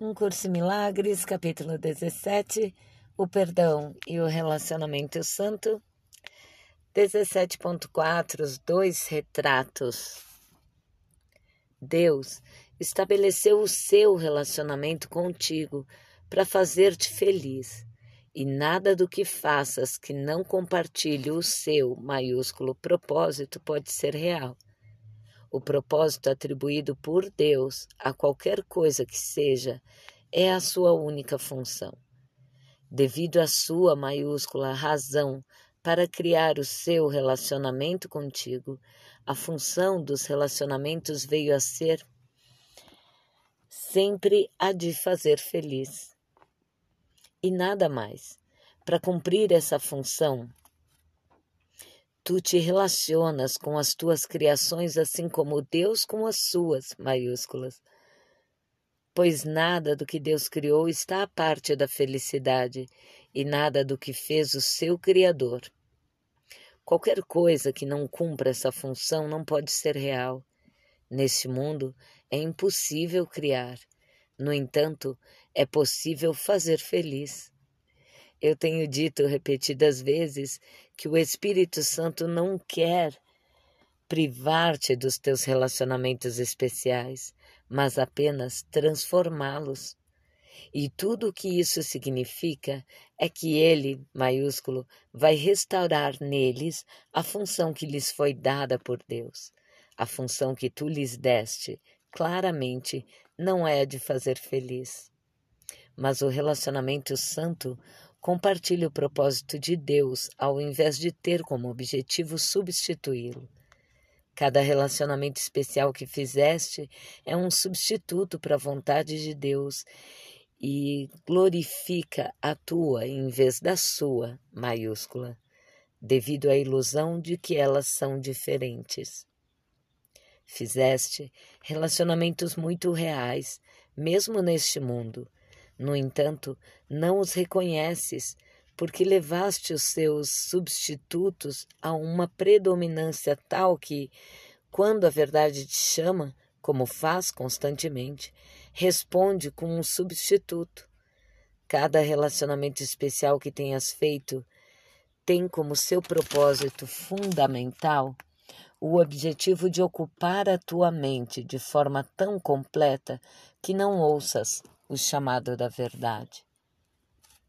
Um Curso em Milagres, capítulo 17, o perdão e o relacionamento santo. 17.4, os dois retratos. Deus estabeleceu o seu relacionamento contigo para fazer-te feliz, e nada do que faças que não compartilhe o seu maiúsculo propósito pode ser real. O propósito atribuído por Deus a qualquer coisa que seja é a sua única função. Devido à sua maiúscula razão para criar o seu relacionamento contigo, a função dos relacionamentos veio a ser sempre a de fazer feliz. E nada mais. Para cumprir essa função, Tu te relacionas com as tuas criações assim como Deus com as suas, maiúsculas. Pois nada do que Deus criou está à parte da felicidade e nada do que fez o seu Criador. Qualquer coisa que não cumpra essa função não pode ser real. Neste mundo é impossível criar. No entanto, é possível fazer feliz. Eu tenho dito repetidas vezes que o Espírito Santo não quer privar-te dos teus relacionamentos especiais, mas apenas transformá-los. E tudo o que isso significa é que ele, maiúsculo, vai restaurar neles a função que lhes foi dada por Deus. A função que tu lhes deste, claramente, não é a de fazer feliz. Mas o relacionamento santo Compartilhe o propósito de Deus ao invés de ter como objetivo substituí-lo. Cada relacionamento especial que fizeste é um substituto para a vontade de Deus e glorifica a tua em vez da sua, maiúscula, devido à ilusão de que elas são diferentes. Fizeste relacionamentos muito reais, mesmo neste mundo, no entanto, não os reconheces, porque levaste os seus substitutos a uma predominância tal que, quando a verdade te chama, como faz constantemente, responde com um substituto. Cada relacionamento especial que tenhas feito tem como seu propósito fundamental o objetivo de ocupar a tua mente de forma tão completa que não ouças o chamado da verdade.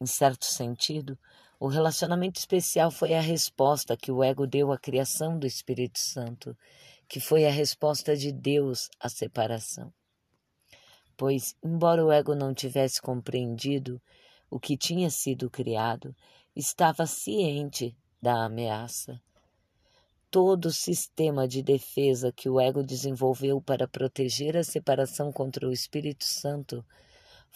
Em certo sentido, o relacionamento especial foi a resposta que o ego deu à criação do Espírito Santo, que foi a resposta de Deus à separação. Pois, embora o ego não tivesse compreendido o que tinha sido criado, estava ciente da ameaça. Todo o sistema de defesa que o ego desenvolveu para proteger a separação contra o Espírito Santo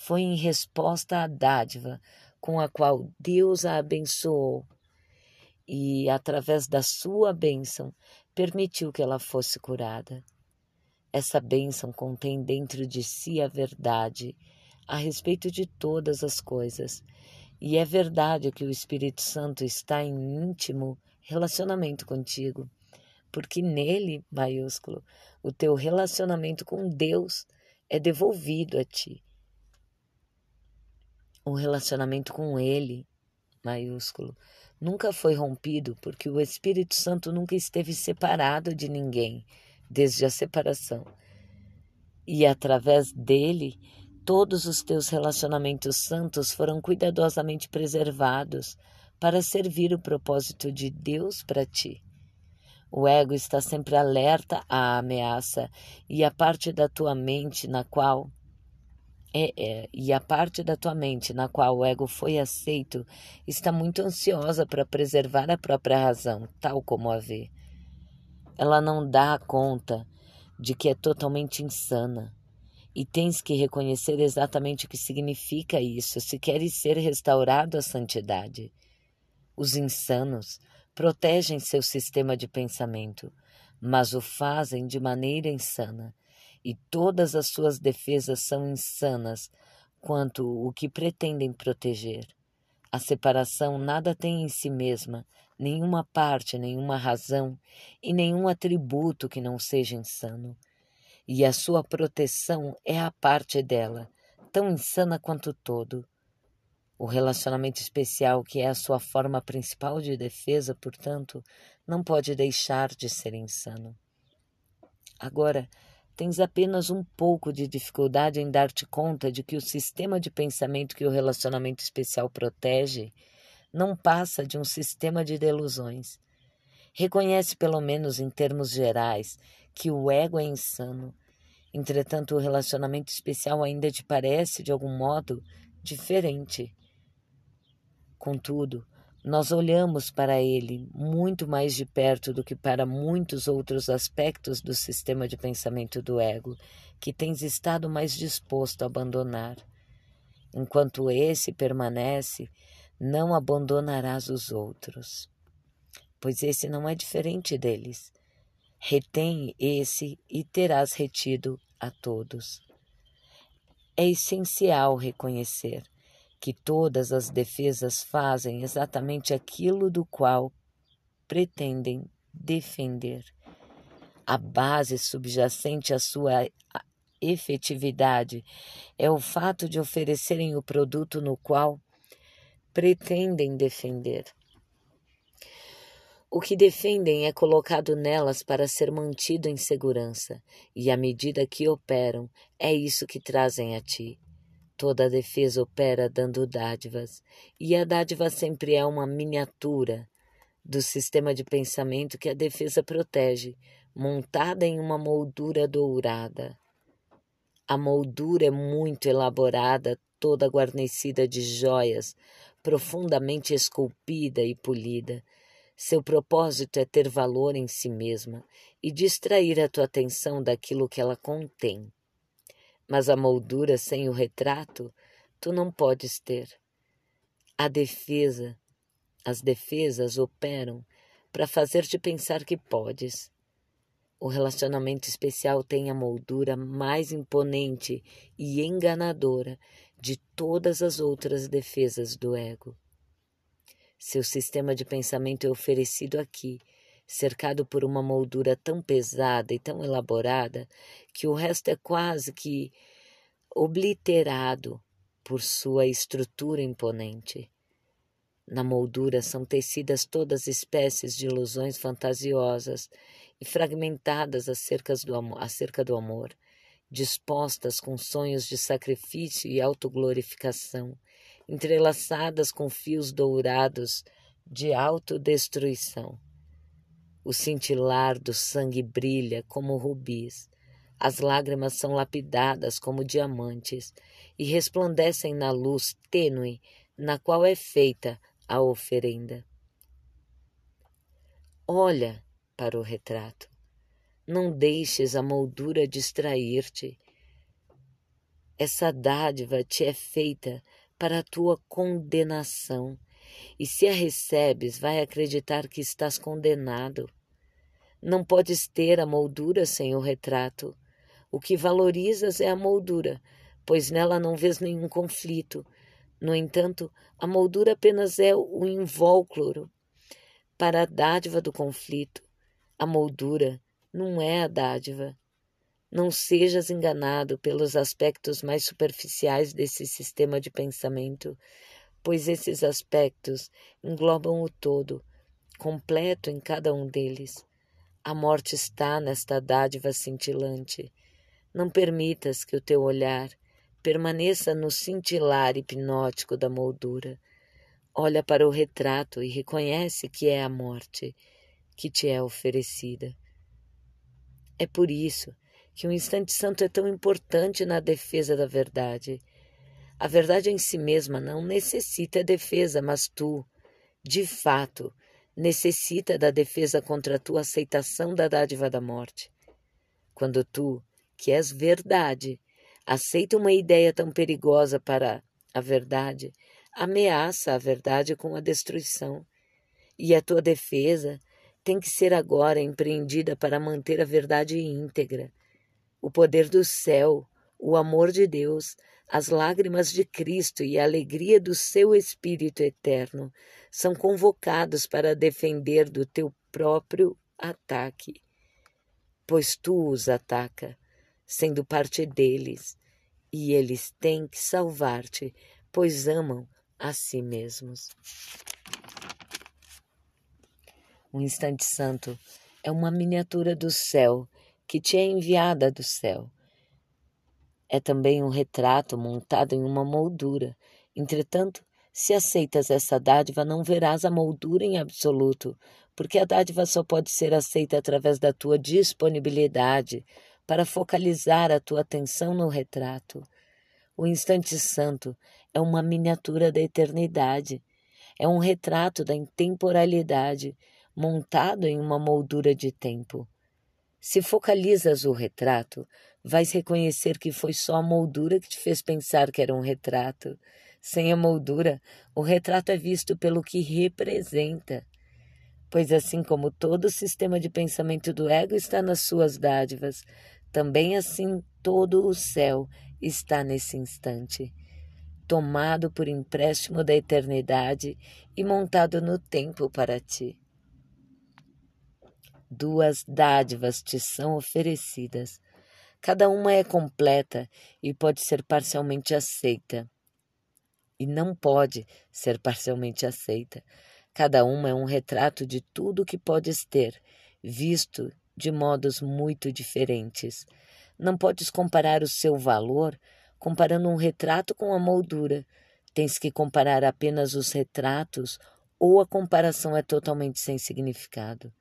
foi em resposta à dádiva com a qual Deus a abençoou e, através da sua bênção, permitiu que ela fosse curada. Essa bênção contém dentro de si a verdade a respeito de todas as coisas, e é verdade que o Espírito Santo está em íntimo relacionamento contigo, porque nele, maiúsculo, o teu relacionamento com Deus é devolvido a ti o relacionamento com Ele, maiúsculo, nunca foi rompido porque o Espírito Santo nunca esteve separado de ninguém desde a separação. E através dele, todos os teus relacionamentos santos foram cuidadosamente preservados para servir o propósito de Deus para ti. O ego está sempre alerta à ameaça e a parte da tua mente na qual é, é, e a parte da tua mente na qual o ego foi aceito está muito ansiosa para preservar a própria razão, tal como a vê. Ela não dá conta de que é totalmente insana. E tens que reconhecer exatamente o que significa isso se queres ser restaurado à santidade. Os insanos protegem seu sistema de pensamento, mas o fazem de maneira insana e todas as suas defesas são insanas quanto o que pretendem proteger. A separação nada tem em si mesma, nenhuma parte, nenhuma razão e nenhum atributo que não seja insano. E a sua proteção é a parte dela, tão insana quanto todo. O relacionamento especial, que é a sua forma principal de defesa, portanto, não pode deixar de ser insano. Agora, tens apenas um pouco de dificuldade em dar-te conta de que o sistema de pensamento que o relacionamento especial protege não passa de um sistema de delusões. Reconhece, pelo menos em termos gerais, que o ego é insano. Entretanto, o relacionamento especial ainda te parece, de algum modo, diferente. Contudo, nós olhamos para ele muito mais de perto do que para muitos outros aspectos do sistema de pensamento do ego, que tens estado mais disposto a abandonar. Enquanto esse permanece, não abandonarás os outros, pois esse não é diferente deles. Retém esse e terás retido a todos. É essencial reconhecer que todas as defesas fazem exatamente aquilo do qual pretendem defender. A base subjacente à sua efetividade é o fato de oferecerem o produto no qual pretendem defender. O que defendem é colocado nelas para ser mantido em segurança, e à medida que operam, é isso que trazem a ti. Toda a defesa opera dando dádivas, e a dádiva sempre é uma miniatura do sistema de pensamento que a defesa protege, montada em uma moldura dourada. A moldura é muito elaborada, toda guarnecida de joias, profundamente esculpida e polida. Seu propósito é ter valor em si mesma e distrair a tua atenção daquilo que ela contém. Mas a moldura sem o retrato tu não podes ter. A defesa, as defesas operam para fazer-te pensar que podes. O relacionamento especial tem a moldura mais imponente e enganadora de todas as outras defesas do ego. Seu sistema de pensamento é oferecido aqui cercado por uma moldura tão pesada e tão elaborada que o resto é quase que obliterado por sua estrutura imponente. Na moldura são tecidas todas espécies de ilusões fantasiosas e fragmentadas acerca do amor, acerca do amor dispostas com sonhos de sacrifício e autoglorificação, entrelaçadas com fios dourados de autodestruição. O cintilar do sangue brilha como rubis. As lágrimas são lapidadas como diamantes e resplandecem na luz tênue na qual é feita a oferenda. Olha para o retrato. Não deixes a moldura distrair-te. Essa dádiva te é feita para a tua condenação, e se a recebes, vai acreditar que estás condenado. Não podes ter a moldura sem o retrato. O que valorizas é a moldura, pois nela não vês nenhum conflito. No entanto, a moldura apenas é o invólucro para a dádiva do conflito. A moldura não é a dádiva. Não sejas enganado pelos aspectos mais superficiais desse sistema de pensamento, pois esses aspectos englobam o todo, completo em cada um deles. A morte está nesta dádiva cintilante. Não permitas que o teu olhar permaneça no cintilar hipnótico da moldura. Olha para o retrato e reconhece que é a morte que te é oferecida. É por isso que o instante santo é tão importante na defesa da verdade. A verdade em si mesma não necessita defesa, mas tu, de fato, necessita da defesa contra a tua aceitação da dádiva da morte. Quando tu, que és verdade, aceita uma ideia tão perigosa para a verdade, ameaça a verdade com a destruição. E a tua defesa tem que ser agora empreendida para manter a verdade íntegra. O poder do céu, o amor de Deus, as lágrimas de Cristo e a alegria do seu Espírito eterno são convocados para defender do teu próprio ataque. Pois tu os ataca, sendo parte deles, e eles têm que salvar-te, pois amam a si mesmos. O instante santo é uma miniatura do céu que te é enviada do céu. É também um retrato montado em uma moldura. Entretanto, se aceitas essa dádiva, não verás a moldura em absoluto, porque a dádiva só pode ser aceita através da tua disponibilidade para focalizar a tua atenção no retrato. O instante santo é uma miniatura da eternidade, é um retrato da intemporalidade montado em uma moldura de tempo. Se focalizas o retrato, vais reconhecer que foi só a moldura que te fez pensar que era um retrato. Sem a moldura, o retrato é visto pelo que representa. Pois assim como todo o sistema de pensamento do ego está nas suas dádivas, também assim todo o céu está nesse instante, tomado por empréstimo da eternidade e montado no tempo para ti. Duas dádivas te são oferecidas. Cada uma é completa e pode ser parcialmente aceita. E não pode ser parcialmente aceita. Cada uma é um retrato de tudo que podes ter, visto de modos muito diferentes. Não podes comparar o seu valor comparando um retrato com a moldura. Tens que comparar apenas os retratos ou a comparação é totalmente sem significado.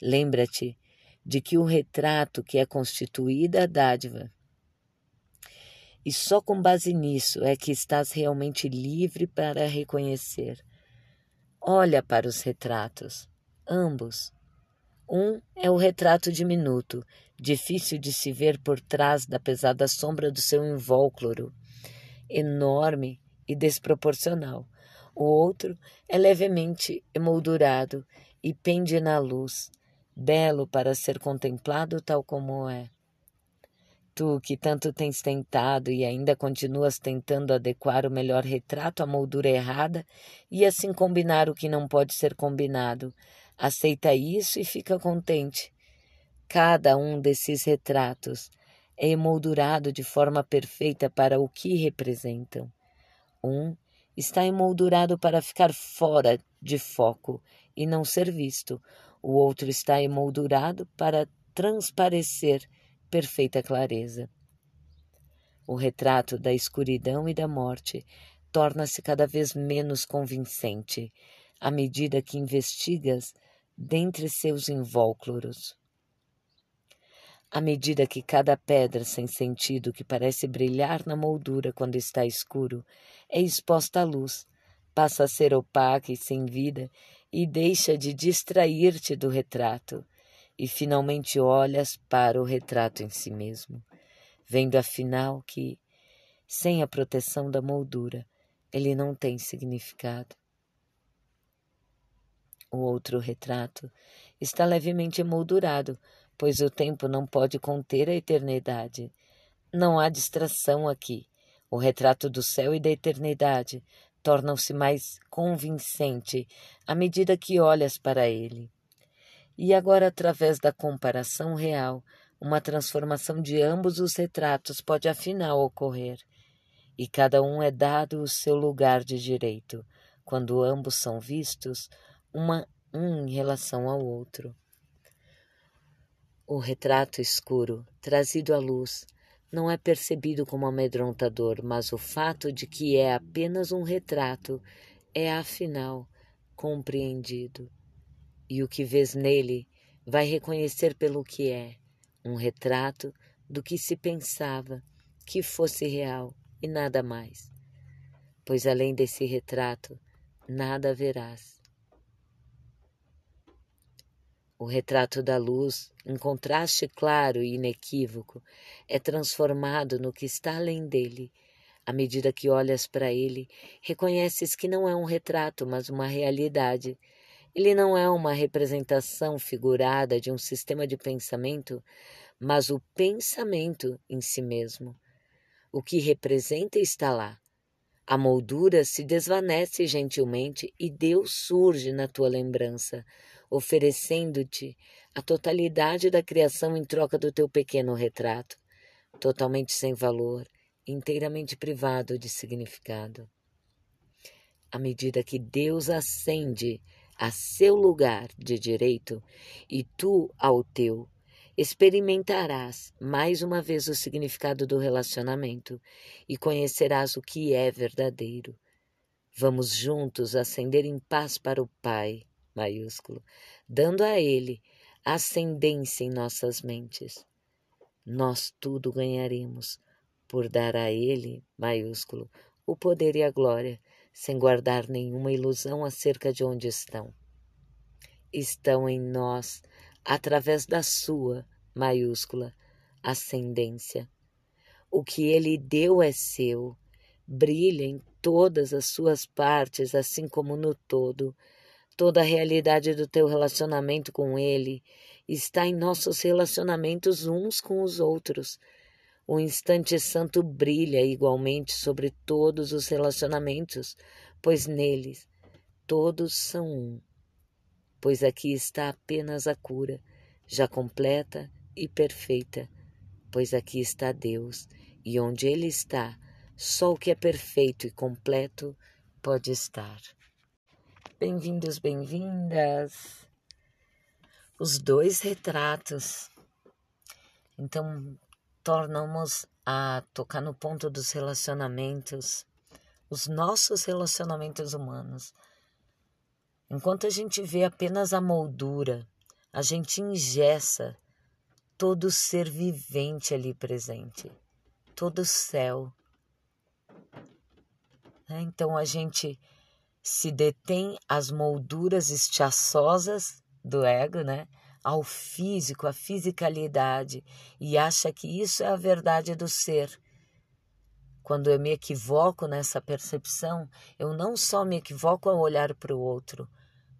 Lembra-te de que o retrato que é constituída a dádiva. E só com base nisso é que estás realmente livre para reconhecer. Olha para os retratos, ambos. Um é o retrato diminuto, difícil de se ver por trás da pesada sombra do seu invólucro, enorme e desproporcional. O outro é levemente emoldurado e pende na luz, belo para ser contemplado tal como é. Tu que tanto tens tentado e ainda continuas tentando adequar o melhor retrato à moldura errada e assim combinar o que não pode ser combinado, aceita isso e fica contente. Cada um desses retratos é emoldurado de forma perfeita para o que representam. Um está emoldurado para ficar fora de foco e não ser visto, o outro está emoldurado para transparecer perfeita clareza. O retrato da escuridão e da morte torna-se cada vez menos convincente à medida que investigas dentre seus invólucros. À medida que cada pedra sem sentido que parece brilhar na moldura quando está escuro é exposta à luz, passa a ser opaca e sem vida e deixa de distrair-te do retrato, e finalmente olhas para o retrato em si mesmo, vendo afinal que, sem a proteção da moldura, ele não tem significado. O outro retrato está levemente emoldurado, pois o tempo não pode conter a eternidade. Não há distração aqui. O retrato do céu e da eternidade tornam-se mais convincente à medida que olhas para ele. E agora, através da comparação real, uma transformação de ambos os retratos pode afinal ocorrer, e cada um é dado o seu lugar de direito, quando ambos são vistos, uma, um em relação ao outro. O retrato escuro, trazido à luz, não é percebido como amedrontador, mas o fato de que é apenas um retrato é afinal compreendido. E o que vês nele vai reconhecer pelo que é um retrato do que se pensava que fosse real e nada mais. Pois além desse retrato, nada verás. O retrato da luz, em contraste claro e inequívoco, é transformado no que está além dele. À medida que olhas para ele, reconheces que não é um retrato, mas uma realidade. Ele não é uma representação figurada de um sistema de pensamento, mas o pensamento em si mesmo. O que representa está lá. A moldura se desvanece gentilmente e Deus surge na tua lembrança, oferecendo-te a totalidade da criação em troca do teu pequeno retrato, totalmente sem valor, inteiramente privado de significado. À medida que Deus ascende a seu lugar de direito e tu ao teu, experimentarás mais uma vez o significado do relacionamento e conhecerás o que é verdadeiro. Vamos juntos ascender em paz para o Pai, maiúsculo, dando a Ele ascendência em nossas mentes. Nós tudo ganharemos por dar a Ele, maiúsculo, o poder e a glória, sem guardar nenhuma ilusão acerca de onde estão. Estão em nós, através da Sua, maiúscula, ascendência. O que Ele deu é seu, brilha em todas as suas partes, assim como no todo. Toda a realidade do teu relacionamento com Ele está em nossos relacionamentos uns com os outros. O instante santo brilha igualmente sobre todos os relacionamentos, pois neles todos são um. Pois aqui está apenas a cura, já completa e perfeita, pois aqui está Deus, e onde Ele está, só o que é perfeito e completo pode estar. Bem-vindos, bem-vindas. Os dois retratos. Então, tornamos a tocar no ponto dos relacionamentos, os nossos relacionamentos humanos. Enquanto a gente vê apenas a moldura, a gente ingessa todo ser vivente ali presente, todo céu, né? Então a gente se detém às molduras estiaçosas do ego, né? ao físico, à fisicalidade, e acha que isso é a verdade do ser. Quando eu me equivoco nessa percepção, eu não só me equivoco ao olhar para o outro,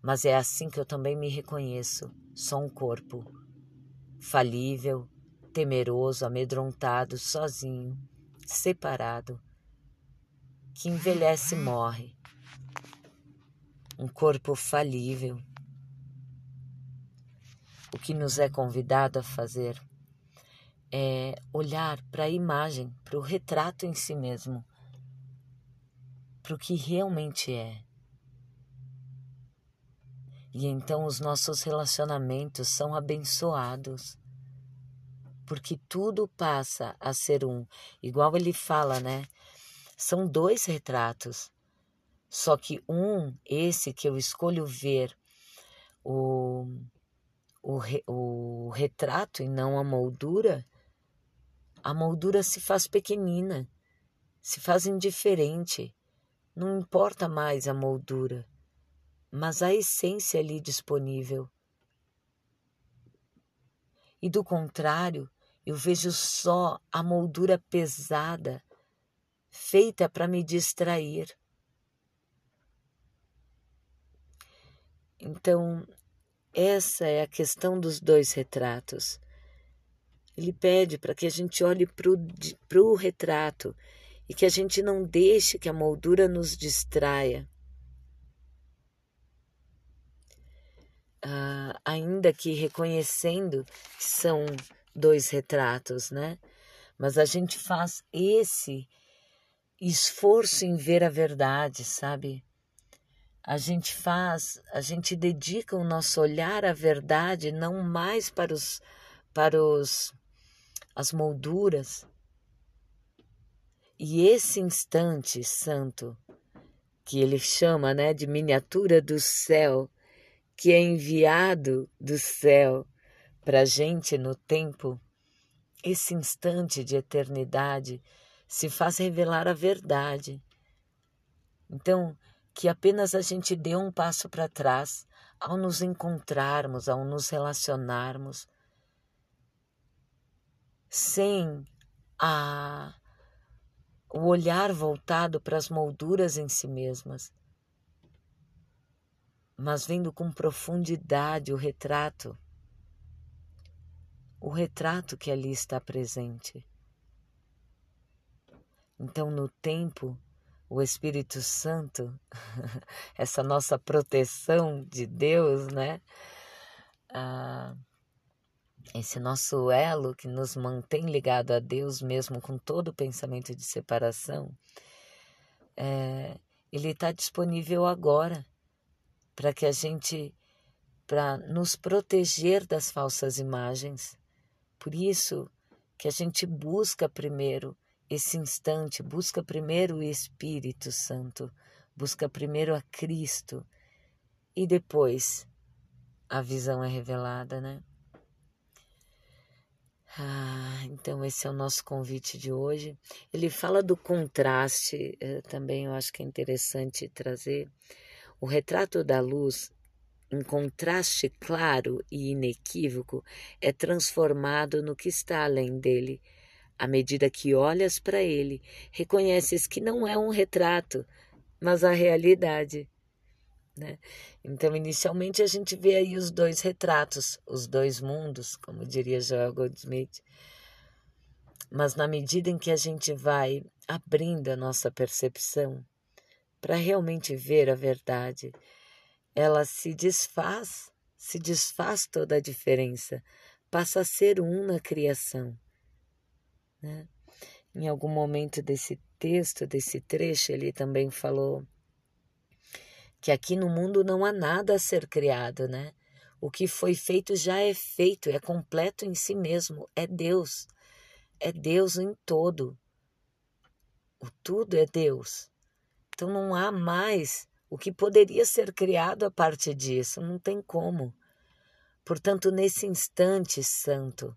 mas é assim que eu também me reconheço. Sou um corpo falível, temeroso, amedrontado, sozinho, separado que envelhece e morre. Um corpo falível. O que nos é convidado a fazer é olhar para a imagem, para o retrato em si mesmo, para o que realmente é. E então os nossos relacionamentos são abençoados, porque tudo passa a ser um. Igual ele fala, né? São dois retratos. Só que um, esse que eu escolho ver, o, o, o retrato e não a moldura, a moldura se faz pequenina, se faz indiferente. Não importa mais a moldura, mas a essência ali disponível. E do contrário, eu vejo só a moldura pesada feita para me distrair. Então, essa é a questão dos dois retratos. Ele pede para que a gente olhe para o retrato e que a gente não deixe que a moldura nos distraia. Ah, ainda que reconhecendo que são dois retratos, né? Mas a gente faz esse esforço em ver a verdade, sabe? A gente faz, a gente dedica o nosso olhar à verdade não mais para os para os as molduras. E esse instante santo que ele chama, né, de miniatura do céu, que é enviado do céu para a gente no tempo, esse instante de eternidade se faz revelar a verdade. Então, que apenas a gente dê um passo para trás ao nos encontrarmos, ao nos relacionarmos, sem a, o olhar voltado para as molduras em si mesmas, mas vendo com profundidade o retrato, o retrato que ali está presente. Então, no tempo, o Espírito Santo, essa nossa proteção de Deus, né? Ah, esse nosso elo que nos mantém ligado a Deus mesmo com todo o pensamento de separação, é, ele está disponível agora para que a gente, para nos proteger das falsas imagens. Por isso que a gente busca primeiro esse instante, busca primeiro o Espírito Santo, busca primeiro a Cristo e depois a visão é revelada, né? Ah, então esse é o nosso convite de hoje. Ele fala do contraste, eh, também eu acho que é interessante trazer. O retrato da luz, em contraste claro e inequívoco, é transformado no que está além dele. À medida que olhas para ele, reconheces que não é um retrato, mas a realidade. Né? Então, inicialmente, a gente vê aí os dois retratos, os dois mundos, como diria Joel Goldsmith. Mas na medida em que a gente vai abrindo a nossa percepção para realmente ver a verdade, ela se desfaz, se desfaz toda a diferença, passa a ser um na criação. Né? Em algum momento desse texto, desse trecho, ele também falou que aqui no mundo não há nada a ser criado, né? O que foi feito já é feito, é completo em si mesmo, é Deus. É Deus em todo. O tudo é Deus. Então não há mais o que poderia ser criado a partir disso, não tem como. Portanto, nesse instante santo,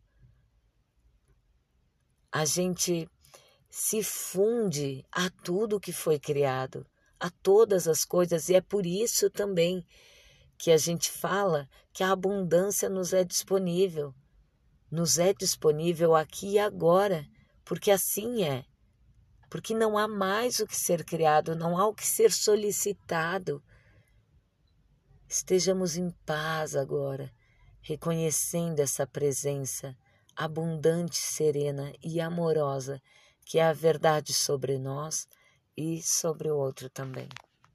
a gente se funde a tudo que foi criado a todas as coisas, e é por isso também que a gente fala que a abundância nos é disponível. Nos é disponível aqui e agora, porque assim é. Porque não há mais o que ser criado, não há o que ser solicitado. Estejamos em paz agora, reconhecendo essa presença abundante, serena e amorosa, que é a verdade sobre nós e sobre o outro também.